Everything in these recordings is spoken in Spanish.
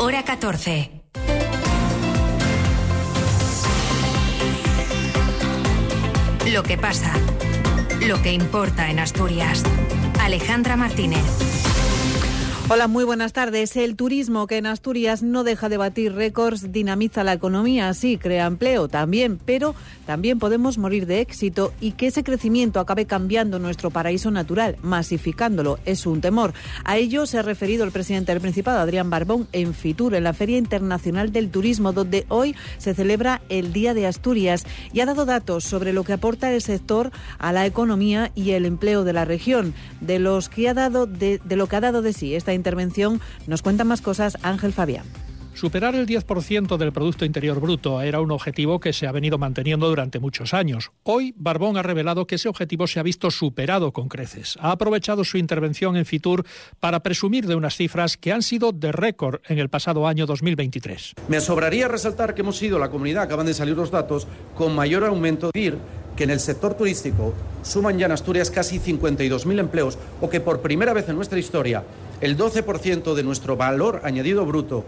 Hora 14. Lo que pasa. Lo que importa en Asturias. Alejandra Martínez. Hola, muy buenas tardes. El turismo que en Asturias no deja de batir récords dinamiza la economía, sí, crea empleo también, pero también podemos morir de éxito y que ese crecimiento acabe cambiando nuestro paraíso natural, masificándolo, es un temor. A ello se ha referido el presidente del Principado, Adrián Barbón, en Fitur, en la Feria Internacional del Turismo, donde hoy se celebra el Día de Asturias y ha dado datos sobre lo que aporta el sector a la economía y el empleo de la región, de los que ha dado de, de lo que ha dado de sí esta intervención nos cuenta más cosas Ángel Fabián. Superar el 10% del Producto Interior Bruto era un objetivo que se ha venido manteniendo durante muchos años. Hoy, Barbón ha revelado que ese objetivo se ha visto superado con creces. Ha aprovechado su intervención en Fitur para presumir de unas cifras que han sido de récord en el pasado año 2023. Me sobraría resaltar que hemos sido la comunidad, acaban de salir los datos, con mayor aumento de que en el sector turístico suman ya en Asturias casi 52.000 empleos o que por primera vez en nuestra historia el 12% de nuestro valor añadido bruto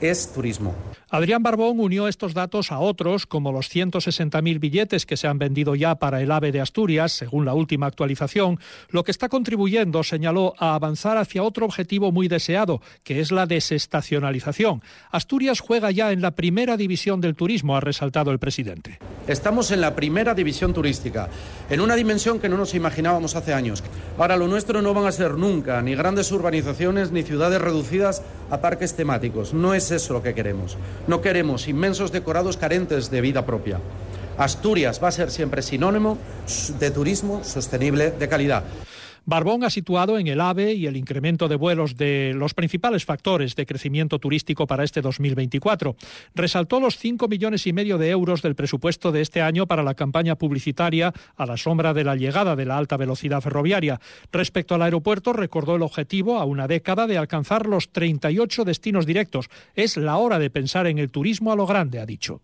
es turismo. Adrián Barbón unió estos datos a otros, como los 160.000 billetes que se han vendido ya para el AVE de Asturias, según la última actualización, lo que está contribuyendo, señaló, a avanzar hacia otro objetivo muy deseado, que es la desestacionalización. Asturias juega ya en la primera división del turismo, ha resaltado el presidente. Estamos en la primera división turística, en una dimensión que no nos imaginábamos hace años. Ahora, lo nuestro no van a ser nunca ni grandes urbanizaciones ni ciudades reducidas a parques temáticos. No es eso lo que queremos. No queremos inmensos decorados carentes de vida propia. Asturias va a ser siempre sinónimo de turismo sostenible de calidad. Barbón ha situado en el AVE y el incremento de vuelos de los principales factores de crecimiento turístico para este 2024. Resaltó los 5 millones y medio de euros del presupuesto de este año para la campaña publicitaria a la sombra de la llegada de la alta velocidad ferroviaria. Respecto al aeropuerto, recordó el objetivo a una década de alcanzar los 38 destinos directos. Es la hora de pensar en el turismo a lo grande, ha dicho.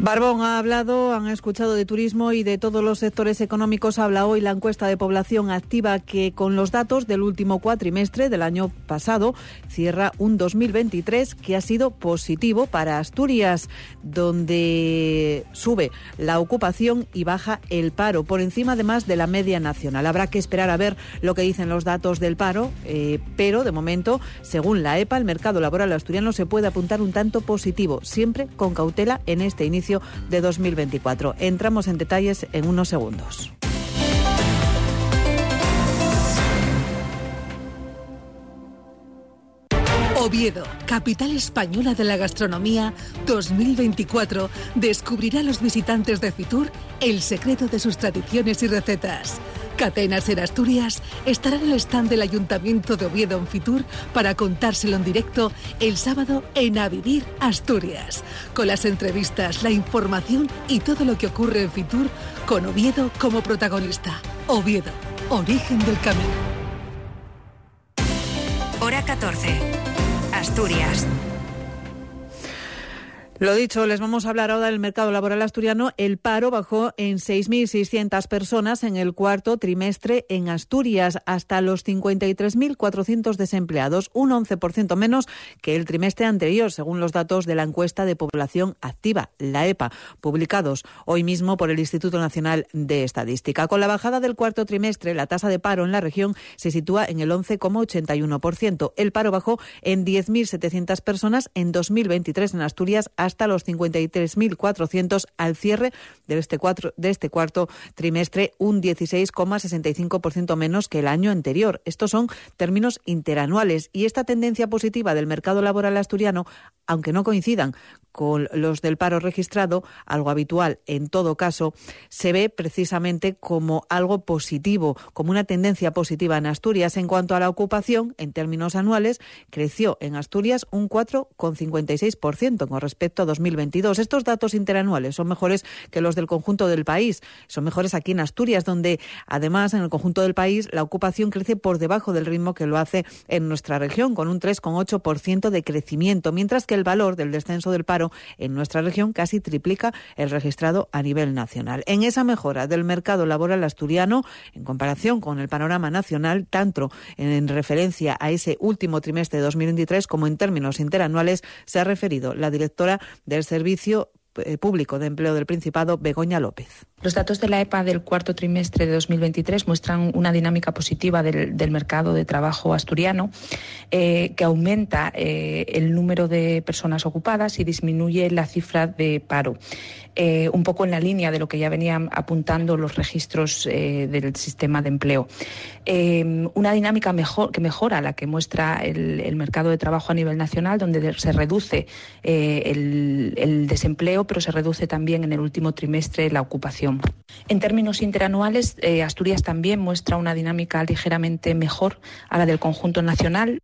Barbón ha hablado, han escuchado de turismo y de todos los sectores económicos. Habla hoy la encuesta de población activa que con los datos del último cuatrimestre del año pasado cierra un 2023 que ha sido positivo para Asturias, donde sube la ocupación y baja el paro, por encima además de la media nacional. Habrá que esperar a ver lo que dicen los datos del paro, eh, pero de momento, según la EPA, el mercado laboral asturiano se puede apuntar un tanto positivo, siempre con cautela en este inicio de 2024. Entramos en detalles en unos segundos. Oviedo, capital española de la gastronomía 2024, descubrirá a los visitantes de Fitur el secreto de sus tradiciones y recetas. Catenas en Asturias estará en el stand del Ayuntamiento de Oviedo en Fitur para contárselo en directo el sábado en A Vivir Asturias, con las entrevistas, la información y todo lo que ocurre en Fitur con Oviedo como protagonista. Oviedo, origen del camino. Hora 14. Asturias. Lo dicho, les vamos a hablar ahora del mercado laboral asturiano. El paro bajó en 6.600 personas en el cuarto trimestre en Asturias, hasta los 53.400 desempleados, un 11% menos que el trimestre anterior, según los datos de la encuesta de población activa, la EPA, publicados hoy mismo por el Instituto Nacional de Estadística. Con la bajada del cuarto trimestre, la tasa de paro en la región se sitúa en el 11,81%. El paro bajó en 10.700 personas en 2023 en Asturias los 53.400 al cierre de este, cuatro, de este cuarto trimestre, un 16,65% menos que el año anterior. Estos son términos interanuales y esta tendencia positiva del mercado laboral asturiano, aunque no coincidan con los del paro registrado, algo habitual en todo caso, se ve precisamente como algo positivo, como una tendencia positiva en Asturias. En cuanto a la ocupación, en términos anuales, creció en Asturias un 4,56% con respecto respecto a 2022. Estos datos interanuales son mejores que los del conjunto del país. Son mejores aquí en Asturias, donde además en el conjunto del país la ocupación crece por debajo del ritmo que lo hace en nuestra región, con un 3,8% de crecimiento, mientras que el valor del descenso del paro en nuestra región casi triplica el registrado a nivel nacional. En esa mejora del mercado laboral asturiano, en comparación con el panorama nacional, tanto en referencia a ese último trimestre de 2023 como en términos interanuales, se ha referido la directora del Servicio eh, Público de Empleo del Principado, Begoña López. Los datos de la EPA del cuarto trimestre de 2023 muestran una dinámica positiva del, mercado de trabajo asturiano eh, que aumenta eh, el número de personas ocupadas y disminuye la cifra de paro. Eh, un poco en la línea de lo que ya venían apuntando los registros del sistema de empleo. una dinámica mejor, que mejora la que muestra el, mercado de trabajo a nivel nacional, donde se reduce el, el desempleo, pero se reduce también en el último trimestre la ocupación. En términos interanuales, eh, Asturias también muestra una dinámica ligeramente mejor a la del conjunto nacional.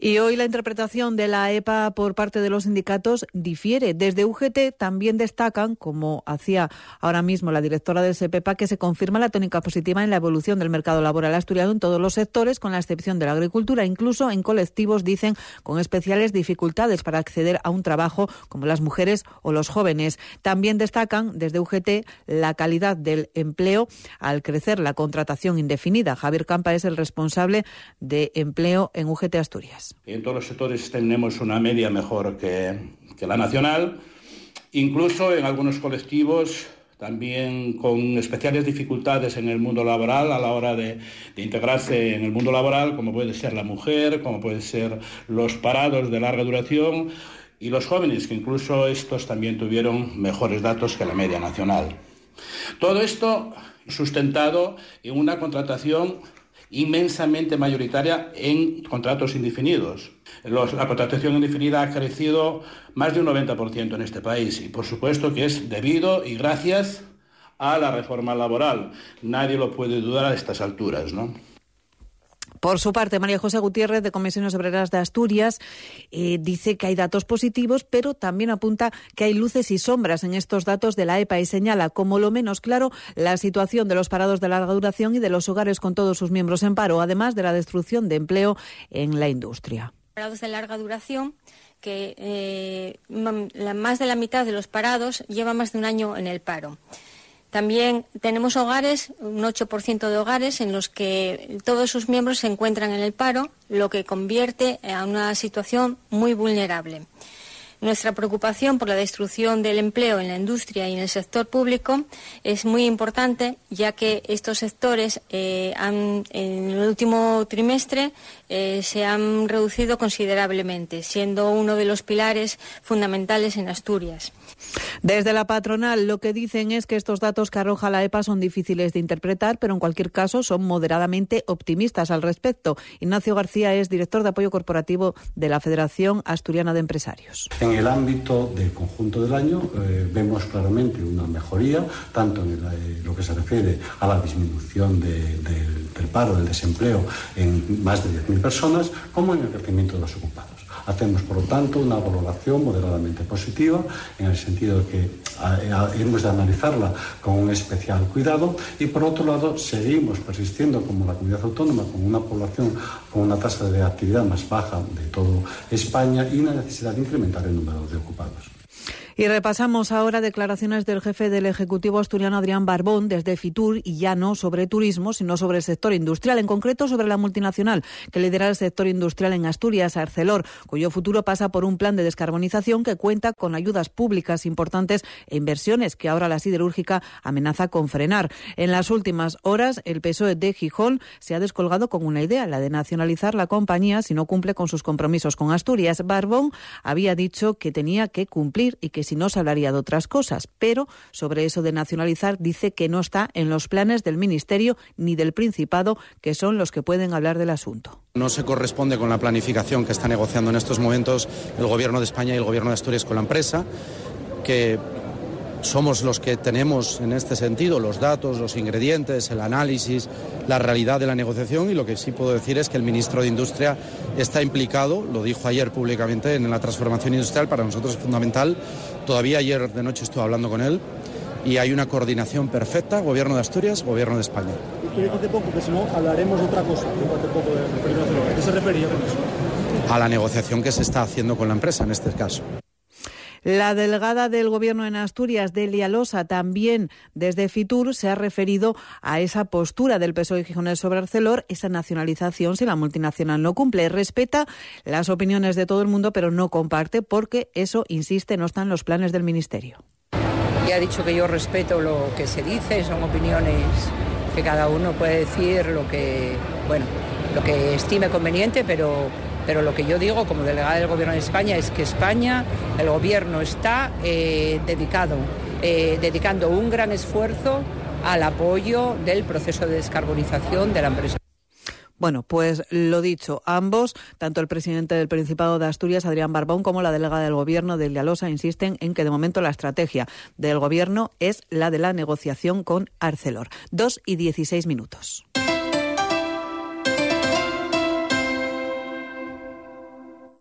Y hoy la interpretación de la EPA por parte de los sindicatos difiere. Desde UGT también destacan, como hacía ahora mismo la directora del SEPEPA, que se confirma la tónica positiva en la evolución del mercado laboral asturiano en todos los sectores, con la excepción de la agricultura, incluso en colectivos, dicen, con especiales dificultades para acceder a un trabajo, como las mujeres o los jóvenes. También destacan desde UGT la calidad del empleo al crecer la contratación indefinida. Javier Campa es el responsable de empleo en UGT Asturias. En todos los sectores tenemos una media mejor que, la nacional, incluso en algunos colectivos también con especiales dificultades en el mundo laboral a la hora de, integrarse en el mundo laboral, como puede ser la mujer, como pueden ser los parados de larga duración y los jóvenes, que incluso estos también tuvieron mejores datos que la media nacional. Todo esto sustentado en una contratación inmensamente mayoritaria en contratos indefinidos. la contratación indefinida ha crecido más de un 90% en este país y por supuesto que es debido y gracias a la reforma laboral. Nadie lo puede dudar a estas alturas, ¿no? Por su parte, María José Gutiérrez, de Comisiones Obreras de Asturias, eh, dice que hay datos positivos, pero también apunta que hay luces y sombras en estos datos de la EPA y señala como lo menos claro la situación de los parados de larga duración y de los hogares con todos sus miembros en paro, además de la destrucción de empleo en la industria. Parados de larga duración que eh, más de la mitad de los parados lleva más de un año en el paro. También tenemos hogares, un 8% de hogares en los que todos sus miembros se encuentran en el paro, lo que convierte a una situación muy vulnerable. Nuestra preocupación por la destrucción del empleo en la industria y en el sector público es muy importante, ya que estos sectores eh, han, en el último trimestre eh, se han reducido considerablemente, siendo uno de los pilares fundamentales en Asturias. Desde la patronal lo que dicen es que estos datos que arroja la EPA son difíciles de interpretar, pero en cualquier caso son moderadamente optimistas al respecto. Ignacio García es director de apoyo corporativo de la Federación Asturiana de Empresarios. En el ámbito del conjunto del año eh, vemos claramente una mejoría, tanto en eh, lo que se refiere a la disminución del paro, del desempleo en más de 10.000 personas, como en el crecimiento de los ocupados. Hacemos, por lo tanto, una valoración moderadamente positiva, en el sentido de que hemos de analizarla con un especial cuidado y, por otro lado, seguimos persistiendo como la comunidad autónoma con una población con una tasa de actividad más baja de todo España y una necesidad de incrementar el número de ocupados. Y repasamos ahora declaraciones del jefe del Ejecutivo asturiano Adrián Barbón desde Fitur y ya no sobre turismo, sino sobre el sector industrial, en concreto sobre la multinacional que lidera el sector industrial en Asturias, Arcelor, cuyo futuro pasa por un plan de descarbonización que cuenta con ayudas públicas importantes e inversiones que ahora la siderúrgica amenaza con frenar. En las últimas horas, el PSOE de Gijón se ha descolgado con una idea, la de nacionalizar la compañía si no cumple con sus compromisos con Asturias. Barbón había dicho que tenía que cumplir y que si no se hablaría de otras cosas, pero sobre eso de nacionalizar dice que no está en los planes del Ministerio ni del Principado, que son los que pueden hablar del asunto. No se corresponde con la planificación que está negociando en estos momentos el Gobierno de España y el Gobierno de Asturias con la empresa, que somos los que tenemos en este sentido los datos, los ingredientes, el análisis, la realidad de la negociación y lo que sí puedo decir es que el ministro de Industria está implicado, lo dijo ayer públicamente, en la transformación industrial. Para nosotros es fundamental. Todavía ayer de noche estuve hablando con él y hay una coordinación perfecta, Gobierno de Asturias, Gobierno de España. Hace poco que si no hablaremos de otra cosa, ¿A qué se refería con eso? A la negociación que se está haciendo con la empresa en este caso. La delegada del Gobierno en Asturias, Delia Losa, también desde Fitur se ha referido a esa postura del PSOE Gijonés sobre Arcelor, esa nacionalización si la multinacional no cumple. Respeta las opiniones de todo el mundo, pero no comparte porque eso, insiste, no está en los planes del Ministerio. Ya ha dicho que yo respeto lo que se dice, son opiniones que cada uno puede decir lo que, bueno, lo que estime conveniente, pero pero lo que yo digo como delegada del Gobierno de España es que España, el Gobierno está eh, dedicado, eh, dedicando un gran esfuerzo al apoyo del proceso de descarbonización de la empresa. Bueno, pues lo dicho, ambos, tanto el presidente del Principado de Asturias, Adrián Barbón, como la delegada del Gobierno de Lialosa, insisten en que de momento la estrategia del Gobierno es la de la negociación con Arcelor. Dos y dieciséis minutos.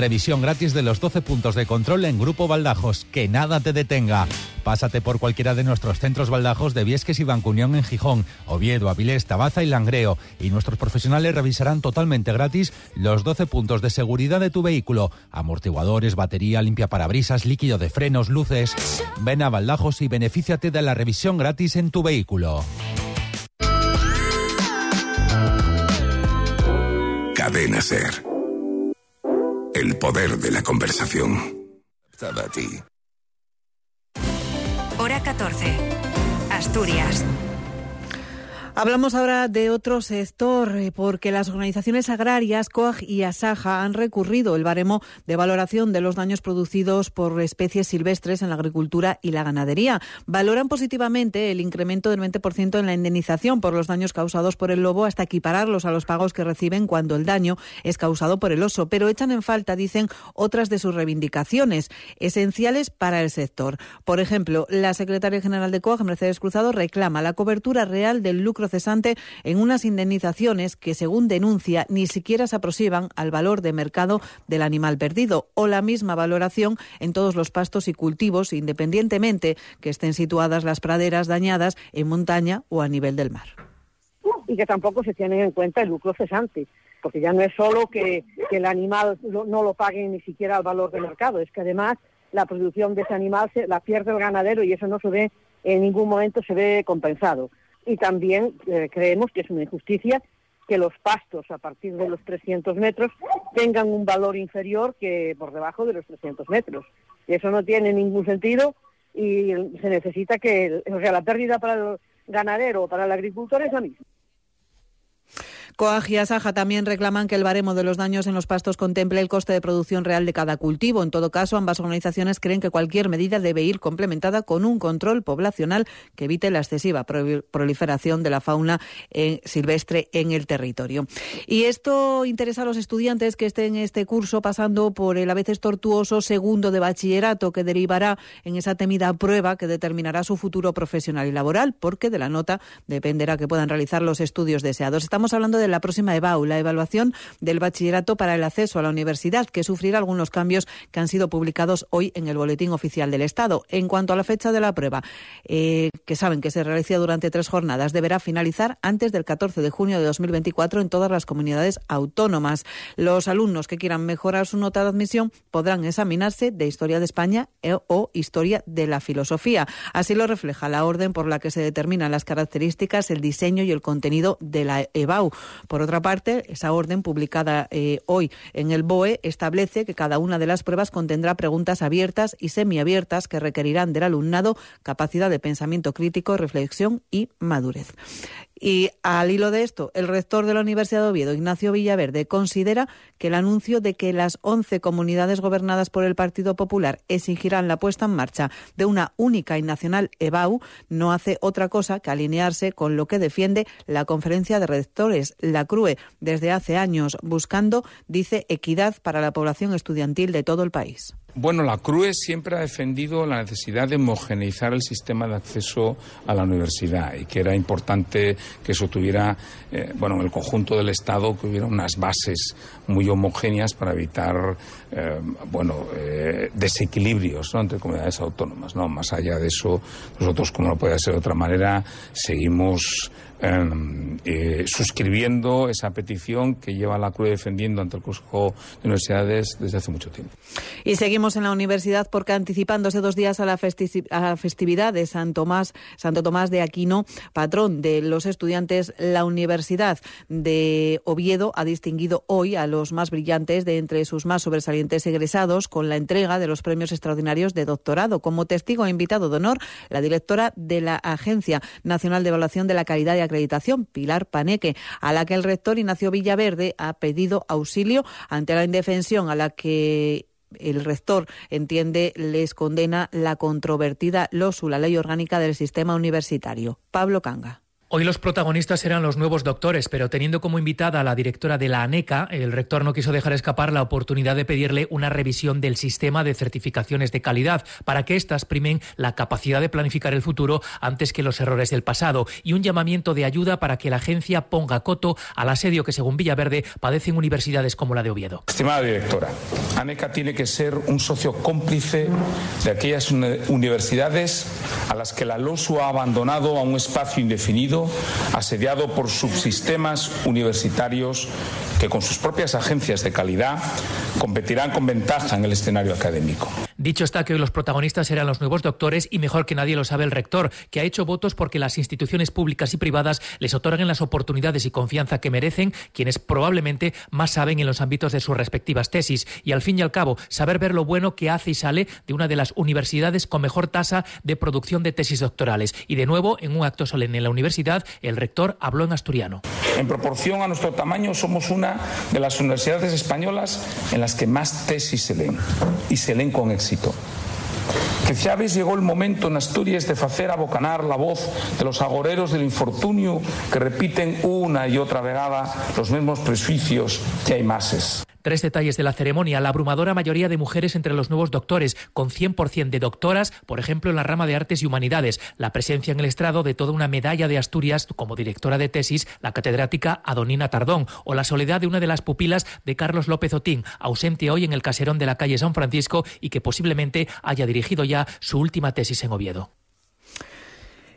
Revisión gratis de los 12 puntos de control en Grupo Baldajos. Que nada te detenga. Pásate por cualquiera de nuestros centros baldajos de Viesques y Bancunión en Gijón, Oviedo, Avilés, Tabaza y Langreo. Y nuestros profesionales revisarán totalmente gratis los 12 puntos de seguridad de tu vehículo. Amortiguadores, batería, limpia parabrisas, líquido de frenos, luces. Ven a Baldajos y benefíciate de la revisión gratis en tu vehículo. Cadena Ser. El poder de la conversación. Hora 14. Asturias. Hablamos ahora de otro sector, eh, porque las organizaciones agrarias, COAG y ASAJA, han recurrido el baremo de valoración de los daños producidos por especies silvestres en la agricultura y la ganadería. Valoran positivamente el incremento del 20% en la indemnización por los daños causados por el lobo hasta equipararlos a los pagos que reciben cuando el daño es causado por el oso, pero echan en falta, dicen, otras de sus reivindicaciones esenciales para el sector. Por ejemplo, la secretaria general de COAG, Mercedes Cruzado, reclama la cobertura real del lucro cesante en unas indemnizaciones que, según denuncia, ni siquiera se aproximan al valor de mercado del animal perdido o la misma valoración en todos los pastos y cultivos, independientemente que estén situadas las praderas dañadas en montaña o a nivel del mar. Y que tampoco se tiene en cuenta el lucro cesante porque ya no es solo que, el animal no lo pague ni siquiera al valor de mercado, es que además la producción de ese animal se, la pierde el ganadero y eso no se ve en ningún momento se ve compensado y también eh, creemos que es una injusticia que los pastos a partir de los 300 metros tengan un valor inferior que por debajo de los 300 metros. Eso no tiene ningún sentido y se necesita que, o sea, la pérdida para el ganadero o para el agricultor es la misma. COAG y Asaja también reclaman que el baremo de los daños en los pastos contemple el coste de producción real de cada cultivo. En todo caso, ambas organizaciones creen que cualquier medida debe ir complementada con un control poblacional que evite la excesiva proliferación de la fauna eh, silvestre en el territorio. Y esto interesa a los estudiantes que estén en este curso pasando por el a veces tortuoso segundo de bachillerato que derivará en esa temida prueba que determinará su futuro profesional y laboral, porque de la nota dependerá que puedan realizar los estudios deseados. Estamos hablando de la próxima EBAU, la evaluación del bachillerato para el acceso a la universidad, que sufrirá algunos cambios que han sido publicados hoy en el Boletín Oficial del Estado. En cuanto a la fecha de la prueba, eh, que saben que se realiza durante tres jornadas, deberá finalizar antes del 14 de junio de 2024 en todas las comunidades autónomas. Los alumnos que quieran mejorar su nota de admisión podrán examinarse de Historia de España e, o Historia de la Filosofía. Así lo refleja la orden por la que se determinan las características, el diseño y el contenido de la EBAU Por otra parte, esa orden publicada eh, hoy en el BOE establece que cada una de las pruebas contendrá preguntas abiertas y semiabiertas que requerirán del alumnado capacidad de pensamiento crítico, reflexión y madurez. Y al hilo de esto, el rector de la Universidad de Oviedo, Ignacio Villaverde, considera que el anuncio de que las 11 comunidades gobernadas por el Partido Popular exigirán la puesta en marcha de una única y nacional EBAU no hace otra cosa que alinearse con lo que defiende la Conferencia de Rectores, la CRUE, desde hace años, buscando, dice, equidad para la población estudiantil de todo el país. Bueno, la CRUE siempre ha defendido la necesidad de homogeneizar el sistema de acceso a la universidad y que era importante que eso tuviera, eh, bueno, en el conjunto del Estado, que hubiera unas bases muy homogéneas para evitar, eh, bueno, eh, desequilibrios entre comunidades autónomas. ¿no? Más allá de eso, nosotros, como no puede ser de otra manera, seguimos eh, suscribiendo esa petición que lleva la CRUE defendiendo ante el Consejo de Universidades desde hace mucho tiempo. Y seguimos en la universidad porque anticipándose dos días a la, festividad de San Tomás, Santo Tomás de Aquino, patrón de los estudiantes, la Universidad de Oviedo ha distinguido hoy a los más brillantes de entre sus más sobresalientes egresados con la entrega de los premios extraordinarios de doctorado. Como testigo e invitado de honor, la directora de la Agencia Nacional de Evaluación de la Calidad y acreditación, Pilar Paneque, a la que el rector Ignacio Villaverde ha pedido auxilio ante la indefensión a la que el rector entiende les condena la controvertida LOSU, la ley orgánica del sistema universitario. Pablo Canga. Hoy los protagonistas eran los nuevos doctores, pero teniendo como invitada a la directora de la ANECA, el rector no quiso dejar escapar la oportunidad de pedirle una revisión del sistema de certificaciones de calidad para que éstas primen la capacidad de planificar el futuro antes que los errores del pasado y un llamamiento de ayuda para que la agencia ponga coto al asedio que, según Villaverde, padecen universidades como la de Oviedo. Estimada directora, ANECA tiene que ser un socio cómplice de aquellas universidades a las que la LOSU ha abandonado a un espacio indefinido asediado por subsistemas universitarios que con sus propias agencias de calidad competirán con ventaja en el escenario académico. Dicho está que hoy los protagonistas eran los nuevos doctores y mejor que nadie lo sabe el rector, que ha hecho votos porque las instituciones públicas y privadas les otorguen las oportunidades y confianza que merecen quienes probablemente más saben en los ámbitos de sus respectivas tesis y al fin y al cabo saber ver lo bueno que hace y sale de una de las universidades con mejor tasa de producción de tesis doctorales. Y de nuevo, en un acto solemne en la universidad, el rector habló en asturiano. En proporción a nuestro tamaño, somos una de las universidades españolas en las que más tesis se leen y se leen con éxito. Que Chávez llegó el momento en Asturias de hacer abocanar la voz de los agoreros del infortunio que repiten una y otra vegada los mismos prejuicios que hay mases. Tres detalles de la ceremonia. La abrumadora mayoría de mujeres entre los nuevos doctores, con 100% de doctoras, por ejemplo, en la rama de artes y humanidades. La presencia en el estrado de toda una medalla de Asturias como directora de tesis, la catedrática Adonina Tardón, o la soledad de una de las pupilas de Carlos López Otín, ausente hoy en el caserón de la calle San Francisco y que posiblemente haya dirigido ya su última tesis en Oviedo.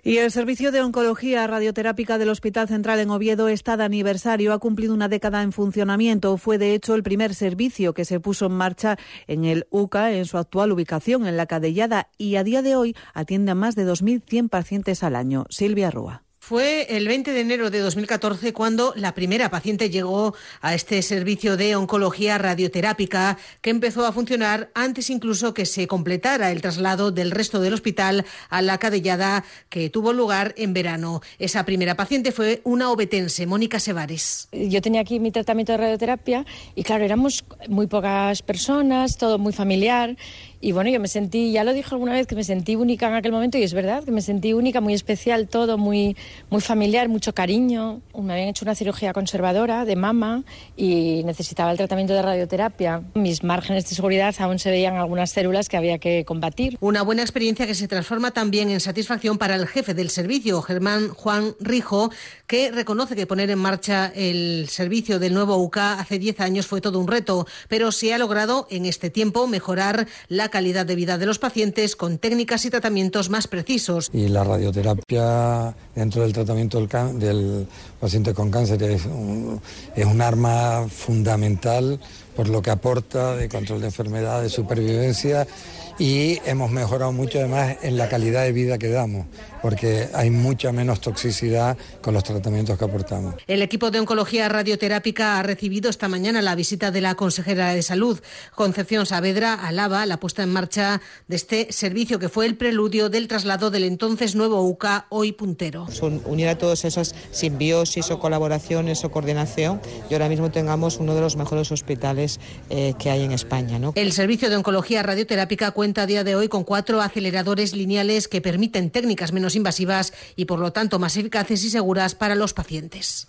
Y el Servicio de Oncología Radioterápica del Hospital Central en Oviedo está de aniversario. Ha cumplido una década en funcionamiento. Fue, de hecho, el primer servicio que se puso en marcha en el UCA en su actual ubicación, en la Cadellada, y a día de hoy atiende a más de 2.100 pacientes al año. Silvia Rúa. Fue el 20 de enero de 2014 cuando la primera paciente llegó a este servicio de oncología radioterápica que empezó a funcionar antes incluso que se completara el traslado del resto del hospital a la cadellada que tuvo lugar en verano. Esa primera paciente fue una obetense, Mónica Sevares. Yo tenía aquí mi tratamiento de radioterapia y claro, éramos muy pocas personas, todo muy familiar y bueno, yo me sentí, ya lo dije alguna vez, que me sentí única en aquel momento y es verdad, que me sentí única, muy especial, todo muy, muy familiar, mucho cariño. Me habían hecho una cirugía conservadora de mama y necesitaba el tratamiento de radioterapia. Mis márgenes de seguridad aún se veían algunas células que había que combatir. Una buena experiencia que se transforma también en satisfacción para el jefe del servicio, Germán Juan Rijo, que reconoce que poner en marcha el servicio del nuevo UCA hace 10 años fue todo un reto, pero se ha logrado en este tiempo mejorar la calidad de vida de los pacientes con técnicas y tratamientos más precisos. Y la radioterapia dentro del tratamiento del, paciente con cáncer es un arma fundamental por lo que aporta de control de enfermedad, de supervivencia y hemos mejorado mucho además en la calidad de vida que damos. Porque hay mucha menos toxicidad con los tratamientos que aportamos. El equipo de oncología radioterápica ha recibido esta mañana la visita de la consejera de Salud. Concepción Saavedra alaba la puesta en marcha de este servicio que fue el preludio del traslado del entonces nuevo UCA, hoy puntero. Son unir a todos esas simbiosis o colaboraciones o coordinación y ahora mismo tengamos uno de los mejores hospitales eh, que hay en España. ¿no? El servicio de oncología radioterápica cuenta a día de hoy con cuatro aceleradores lineales que permiten técnicas menos invasivas y por lo tanto más eficaces y seguras para los pacientes.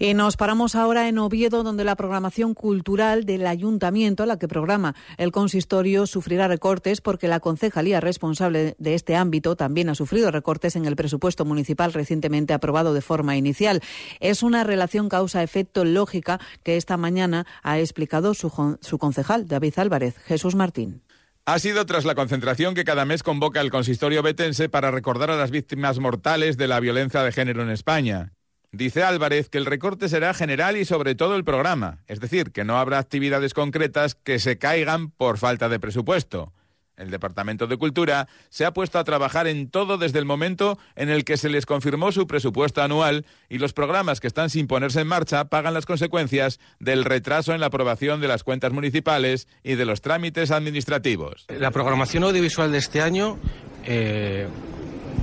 Y nos paramos ahora en Oviedo, donde la programación cultural del ayuntamiento, la que programa el consistorio, sufrirá recortes porque la concejalía responsable de este ámbito también ha sufrido recortes en el presupuesto municipal recientemente aprobado de forma inicial. Es una relación causa-efecto lógica que esta mañana ha explicado su, su concejal, David Álvarez. Jesús Martín. Ha sido tras la concentración que cada mes convoca el consistorio betense para recordar a las víctimas mortales de la violencia de género en España. Dice Álvarez que el recorte será general y sobre todo el programa, es decir, que no habrá actividades concretas que se caigan por falta de presupuesto. El Departamento de Cultura se ha puesto a trabajar en todo desde el momento en el que se les confirmó su presupuesto anual y los programas que están sin ponerse en marcha pagan las consecuencias del retraso en la aprobación de las cuentas municipales y de los trámites administrativos. La programación audiovisual de este año eh,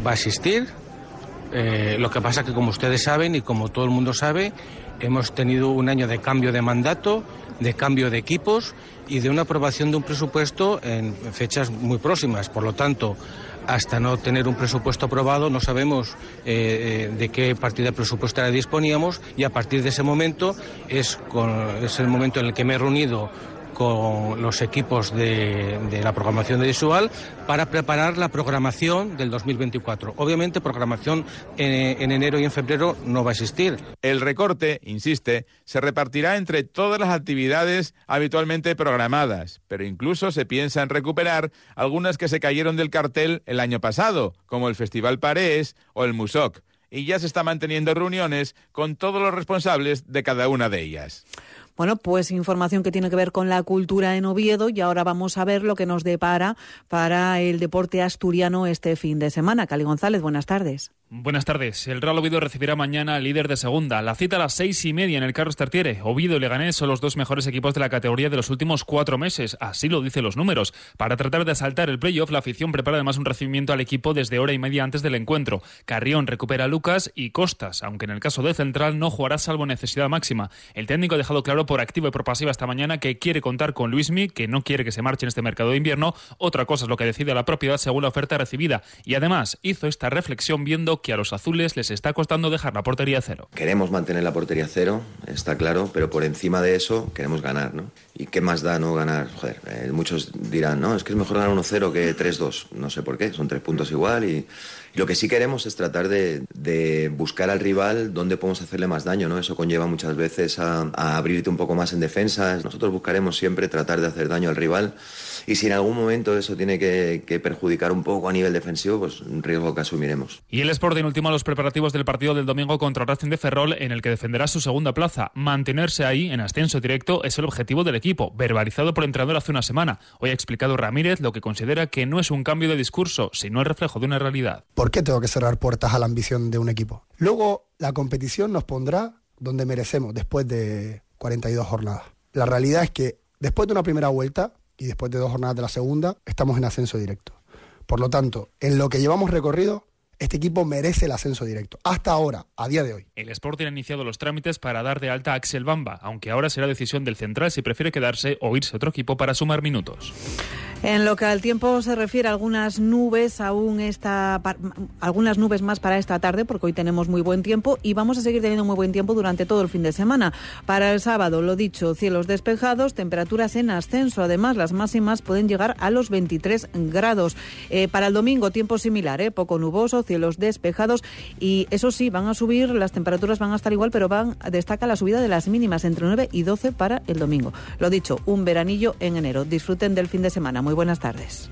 va a existir, eh, lo que pasa que, como ustedes saben y como todo el mundo sabe, hemos tenido un año de cambio de mandato, de cambio de equipos y de una aprobación de un presupuesto en fechas muy próximas. Por lo tanto, hasta no tener un presupuesto aprobado no sabemos eh, eh, de qué partida presupuestaria disponíamos y a partir de ese momento es, es el momento en el que me he reunido con los equipos de, la programación visual para preparar la programación del 2024. Obviamente, programación en, en enero y en febrero no va a existir. El recorte, insiste, se repartirá entre todas las actividades habitualmente programadas, pero incluso se piensa en recuperar algunas que se cayeron del cartel el año pasado, como el Festival Parés o el Musoc y ya se está manteniendo reuniones con todos los responsables de cada una de ellas. Bueno, pues información que tiene que ver con la cultura en Oviedo y ahora vamos a ver lo que nos depara para el deporte asturiano este fin de semana. Cali González, buenas tardes. Buenas tardes. El Real Oviedo recibirá mañana al líder de segunda. La cita a las seis y media en el Carlos Tartiere. Oviedo y Leganés son los dos mejores equipos de la categoría de los últimos cuatro meses. Así lo dicen los números. Para tratar de asaltar el playoff, la afición prepara además un recibimiento al equipo desde hora y media antes del encuentro. Carrión recupera Lucas y Costas, aunque en el caso de Central no jugará salvo necesidad máxima. El técnico ha dejado claro por activo y por pasiva esta mañana que quiere contar con Luismi, que no quiere que se marche en este mercado de invierno. Otra cosa es lo que decide la propiedad según la oferta recibida. Y además hizo esta reflexión viendo que a los azules les está costando dejar la portería cero. Queremos mantener la portería cero, está claro, pero por encima de eso queremos ganar, ¿no? ¿Y qué más da no ganar? Joder, eh, muchos dirán, no, es que es mejor ganar 1-0 que 3-2. No sé por qué, son tres puntos igual y lo que sí queremos es tratar de, buscar al rival donde podemos hacerle más daño, ¿no? Eso conlleva muchas veces a, abrirte un poco más en defensa. Nosotros buscaremos siempre tratar de hacer daño al rival y si en algún momento eso tiene que, perjudicar un poco a nivel defensivo, pues un riesgo que asumiremos. Y el Sporting último los preparativos del partido del domingo contra Racing de Ferrol en el que defenderá su segunda plaza. Mantenerse ahí en ascenso directo es el objetivo del equipo, verbalizado por el entrenador hace una semana. Hoy ha explicado Ramírez lo que considera que no es un cambio de discurso, sino el reflejo de una realidad. ¿Por qué tengo que cerrar puertas a la ambición de un equipo? Luego, la competición nos pondrá donde merecemos después de 42 jornadas. La realidad es que después de una primera vuelta y después de dos jornadas de la segunda, estamos en ascenso directo. Por lo tanto, en lo que llevamos recorrido, este equipo merece el ascenso directo. Hasta ahora, a día de hoy. El Sporting ha iniciado los trámites para dar de alta a Axel Bamba, aunque ahora será decisión del central si prefiere quedarse o irse a otro equipo para sumar minutos. En lo que al tiempo se refiere, algunas nubes aún esta, algunas nubes más para esta tarde, porque hoy tenemos muy buen tiempo y vamos a seguir teniendo muy buen tiempo durante todo el fin de semana. Para el sábado, lo dicho, cielos despejados, temperaturas en ascenso. Además, las máximas pueden llegar a los 23 grados. Eh, para el domingo, tiempo similar, eh, poco nuboso, cielos despejados y eso sí, van a subir, las temperaturas van a estar igual, pero van destaca la subida de las mínimas entre 9 y 12 para el domingo. Lo dicho, un veranillo en enero. Disfruten del fin de semana. Muy buenas tardes.